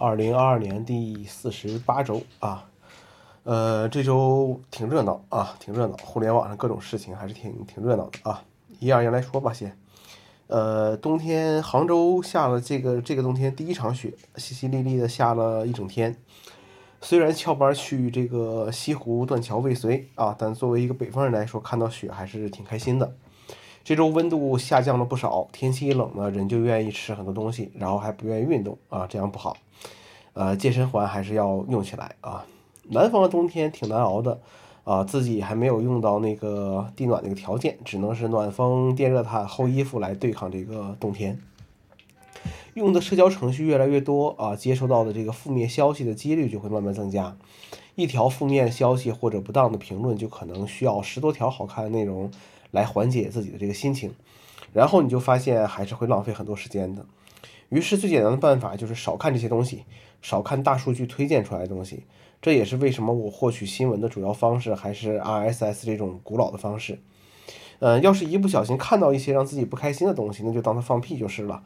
二零二二年第四十八周啊，呃，这周挺热闹啊，挺热闹，互联网上各种事情还是挺挺热闹的啊。一样一样来说吧，先，呃，冬天杭州下了这个这个冬天第一场雪，淅淅沥沥的下了一整天。虽然翘班去这个西湖断桥未遂啊，但作为一个北方人来说，看到雪还是挺开心的。这周温度下降了不少，天气一冷呢，人就愿意吃很多东西，然后还不愿意运动啊，这样不好。呃，健身环还是要用起来啊。南方的冬天挺难熬的啊，自己还没有用到那个地暖那个条件，只能是暖风电热毯厚衣服来对抗这个冬天。用的社交程序越来越多啊，接收到的这个负面消息的几率就会慢慢增加。一条负面消息或者不当的评论，就可能需要十多条好看的内容来缓解自己的这个心情，然后你就发现还是会浪费很多时间的。于是最简单的办法就是少看这些东西，少看大数据推荐出来的东西。这也是为什么我获取新闻的主要方式还是 RSS 这种古老的方式。呃，要是一不小心看到一些让自己不开心的东西，那就当它放屁就是了。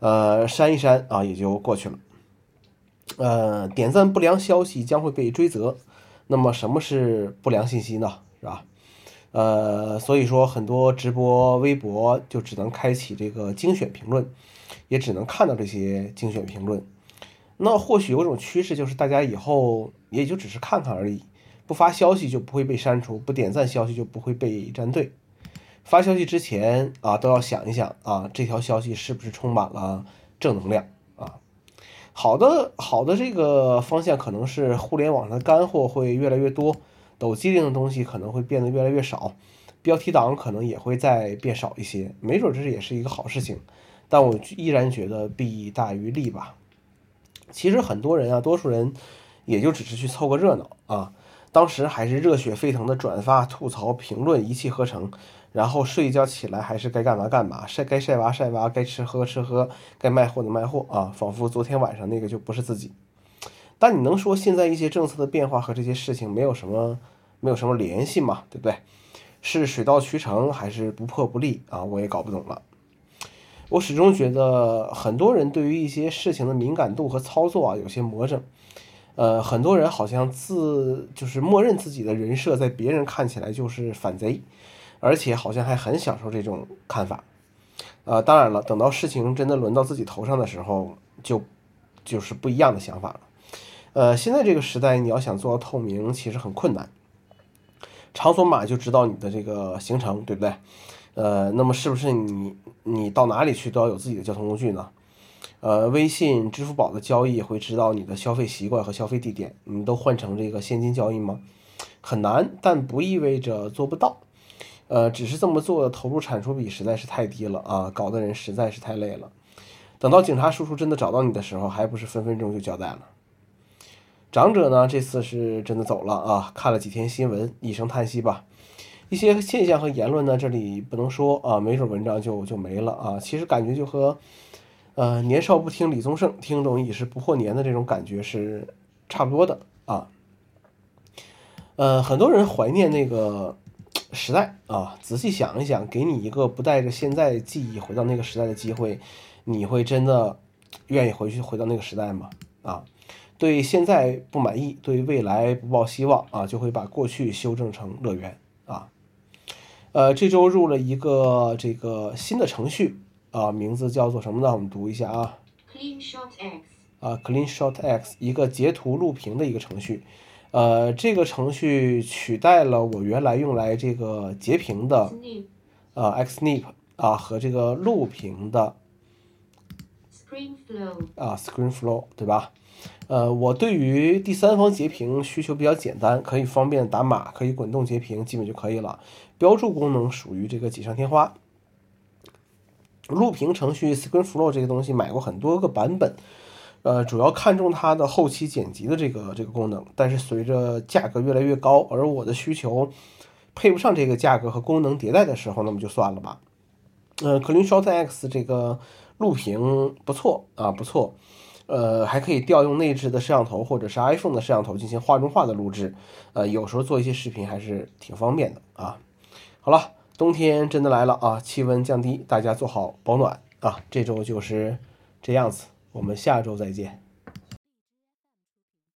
呃，删一删啊，也就过去了。呃，点赞不良消息将会被追责。那么，什么是不良信息呢？是吧？呃，所以说很多直播微博就只能开启这个精选评论，也只能看到这些精选评论。那或许有种趋势，就是大家以后也就只是看看而已，不发消息就不会被删除，不点赞消息就不会被站队。发消息之前啊，都要想一想啊，这条消息是不是充满了正能量啊？好的，好的，这个方向可能是互联网上的干货会越来越多，抖机灵的东西可能会变得越来越少，标题党可能也会再变少一些，没准这也是一个好事情。但我依然觉得弊大于利吧。其实很多人啊，多数人也就只是去凑个热闹啊，当时还是热血沸腾的转发、吐槽、评论一气呵成。然后睡一觉起来还是该干嘛干嘛，晒该晒娃晒娃，该吃喝吃喝，该卖货的卖货啊，仿佛昨天晚上那个就不是自己。但你能说现在一些政策的变化和这些事情没有什么没有什么联系吗？对不对？是水到渠成还是不破不立啊？我也搞不懂了。我始终觉得很多人对于一些事情的敏感度和操作啊有些魔怔。呃，很多人好像自就是默认自己的人设在别人看起来就是反贼。而且好像还很享受这种看法，呃，当然了，等到事情真的轮到自己头上的时候，就就是不一样的想法了。呃，现在这个时代，你要想做到透明，其实很困难。场所码就知道你的这个行程，对不对？呃，那么是不是你你到哪里去都要有自己的交通工具呢？呃，微信、支付宝的交易会知道你的消费习惯和消费地点，你都换成这个现金交易吗？很难，但不意味着做不到。呃，只是这么做的投入产出比实在是太低了啊，搞得人实在是太累了。等到警察叔叔真的找到你的时候，还不是分分钟就交代了。长者呢，这次是真的走了啊，看了几天新闻，一声叹息吧。一些现象和言论呢，这里不能说啊，没准文章就就没了啊。其实感觉就和呃年少不听李宗盛，听懂已是不惑年的这种感觉是差不多的啊。呃，很多人怀念那个。时代啊，仔细想一想，给你一个不带着现在记忆回到那个时代的机会，你会真的愿意回去回到那个时代吗？啊，对现在不满意，对未来不抱希望啊，就会把过去修正成乐园啊。呃，这周入了一个这个新的程序啊，名字叫做什么呢？我们读一下啊，Clean Shot X 啊，Clean Shot X，一个截图录屏的一个程序。呃，这个程序取代了我原来用来这个截屏的，呃，Xnip 啊和这个录屏的啊，ScreenFlow 对吧？呃，我对于第三方截屏需求比较简单，可以方便打码，可以滚动截屏，基本就可以了。标注功能属于这个锦上添花。录屏程序 ScreenFlow 这个东西买过很多个版本。呃，主要看重它的后期剪辑的这个这个功能，但是随着价格越来越高，而我的需求配不上这个价格和功能迭代的时候，那么就算了吧。呃，CleanShot X 这个录屏不错啊，不错，呃，还可以调用内置的摄像头或者是 iPhone 的摄像头进行画中画的录制，呃，有时候做一些视频还是挺方便的啊。好了，冬天真的来了啊，气温降低，大家做好保暖啊。这周就是这样子。我们下周再见。